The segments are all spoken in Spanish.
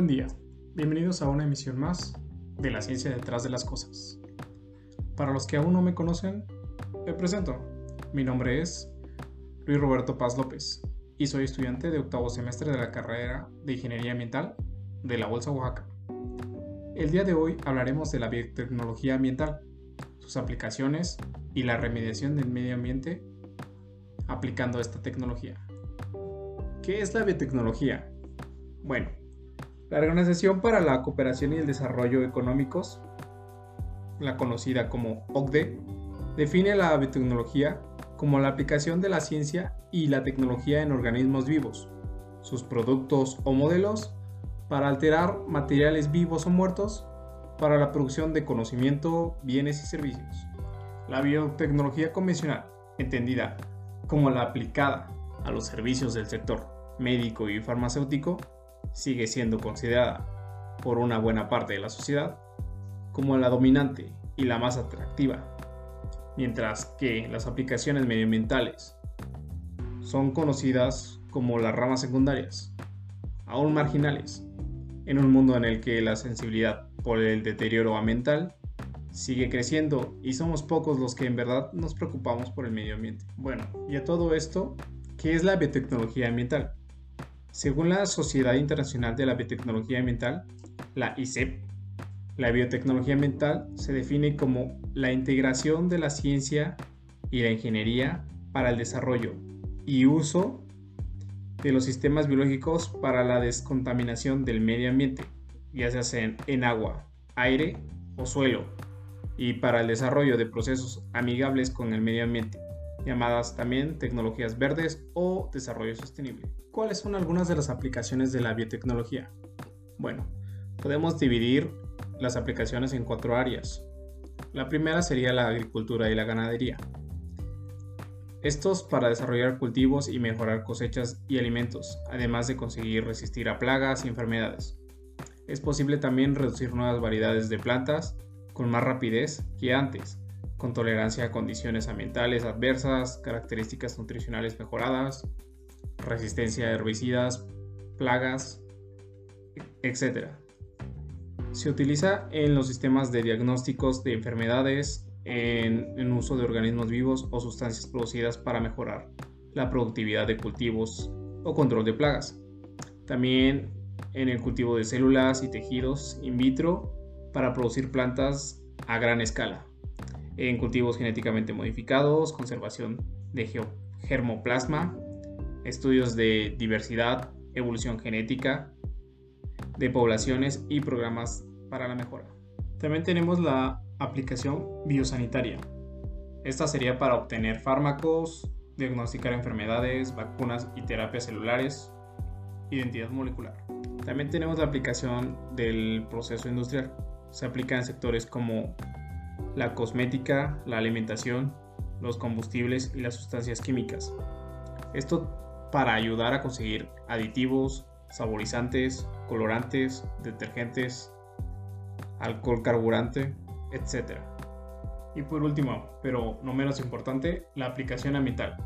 Buen día, bienvenidos a una emisión más de la ciencia detrás de las cosas. Para los que aún no me conocen, me presento. Mi nombre es Luis Roberto Paz López y soy estudiante de octavo semestre de la carrera de Ingeniería Ambiental de la Bolsa Oaxaca. El día de hoy hablaremos de la biotecnología ambiental, sus aplicaciones y la remediación del medio ambiente aplicando esta tecnología. ¿Qué es la biotecnología? Bueno, la Organización para la Cooperación y el Desarrollo Económicos, la conocida como OCDE, define la biotecnología como la aplicación de la ciencia y la tecnología en organismos vivos, sus productos o modelos, para alterar materiales vivos o muertos para la producción de conocimiento, bienes y servicios. La biotecnología convencional, entendida como la aplicada a los servicios del sector médico y farmacéutico, sigue siendo considerada por una buena parte de la sociedad como la dominante y la más atractiva, mientras que las aplicaciones medioambientales son conocidas como las ramas secundarias, aún marginales, en un mundo en el que la sensibilidad por el deterioro ambiental sigue creciendo y somos pocos los que en verdad nos preocupamos por el medio ambiente. Bueno, y a todo esto, ¿qué es la biotecnología ambiental? Según la Sociedad Internacional de la Biotecnología Ambiental, la ICEP, la biotecnología ambiental se define como la integración de la ciencia y la ingeniería para el desarrollo y uso de los sistemas biológicos para la descontaminación del medio ambiente, ya sea en agua, aire o suelo, y para el desarrollo de procesos amigables con el medio ambiente, llamadas también tecnologías verdes o desarrollo sostenible. ¿Cuáles son algunas de las aplicaciones de la biotecnología? Bueno, podemos dividir las aplicaciones en cuatro áreas. La primera sería la agricultura y la ganadería. Estos para desarrollar cultivos y mejorar cosechas y alimentos, además de conseguir resistir a plagas y enfermedades. Es posible también reducir nuevas variedades de plantas con más rapidez que antes, con tolerancia a condiciones ambientales adversas, características nutricionales mejoradas, resistencia a herbicidas, plagas, etc. Se utiliza en los sistemas de diagnósticos de enfermedades, en, en, uso de organismos vivos o sustancias producidas para mejorar la productividad de cultivos o control de plagas. También en el cultivo de células y tejidos in vitro para producir plantas a gran escala en cultivos genéticamente modificados, conservación de germoplasma, estudios de diversidad, evolución genética de poblaciones y programas para la mejora. También tenemos la aplicación biosanitaria. Esta sería para obtener fármacos, diagnosticar enfermedades, vacunas y terapias celulares, identidad molecular. También tenemos la aplicación del proceso industrial. Se aplica en sectores como la cosmética, la alimentación, los combustibles y las sustancias químicas. Esto para ayudar a conseguir aditivos, saborizantes, colorantes, detergentes, alcohol carburante, etc. Y por último, pero no menos importante, la aplicación ambiental.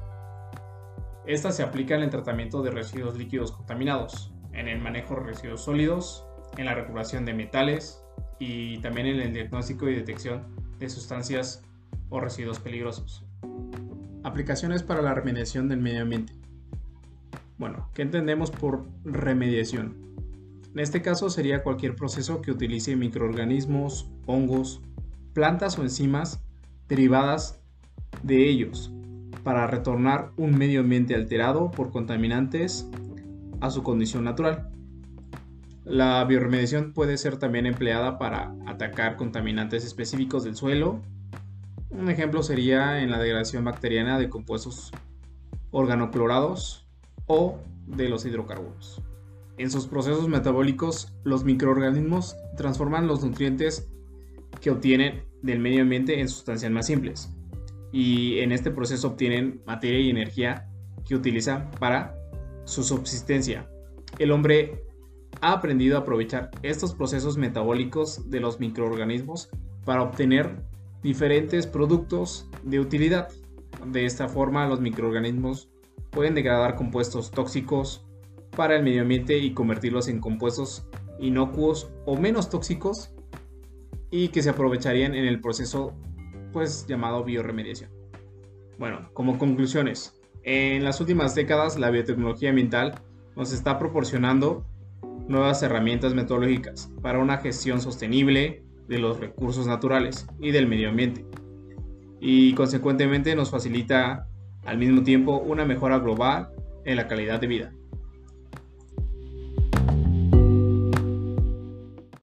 Esta se aplica en el tratamiento de residuos líquidos contaminados, en el manejo de residuos sólidos, en la recuperación de metales y también en el diagnóstico y detección de sustancias o residuos peligrosos. Aplicaciones para la remediación del medio ambiente. Bueno, ¿qué entendemos por remediación? En este caso sería cualquier proceso que utilice microorganismos, hongos, plantas o enzimas derivadas de ellos para retornar un medio ambiente alterado por contaminantes a su condición natural. La bioremediación puede ser también empleada para atacar contaminantes específicos del suelo. Un ejemplo sería en la degradación bacteriana de compuestos organoclorados o de los hidrocarburos. En sus procesos metabólicos, los microorganismos transforman los nutrientes que obtienen del medio ambiente en sustancias más simples. Y en este proceso obtienen materia y energía que utilizan para su subsistencia. El hombre ha aprendido a aprovechar estos procesos metabólicos de los microorganismos para obtener diferentes productos de utilidad. De esta forma, los microorganismos pueden degradar compuestos tóxicos para el medio ambiente y convertirlos en compuestos inocuos o menos tóxicos y que se aprovecharían en el proceso pues llamado bioremediación. Bueno, como conclusiones, en las últimas décadas la biotecnología ambiental nos está proporcionando nuevas herramientas metodológicas para una gestión sostenible de los recursos naturales y del medio ambiente. Y consecuentemente nos facilita al mismo tiempo una mejora global en la calidad de vida.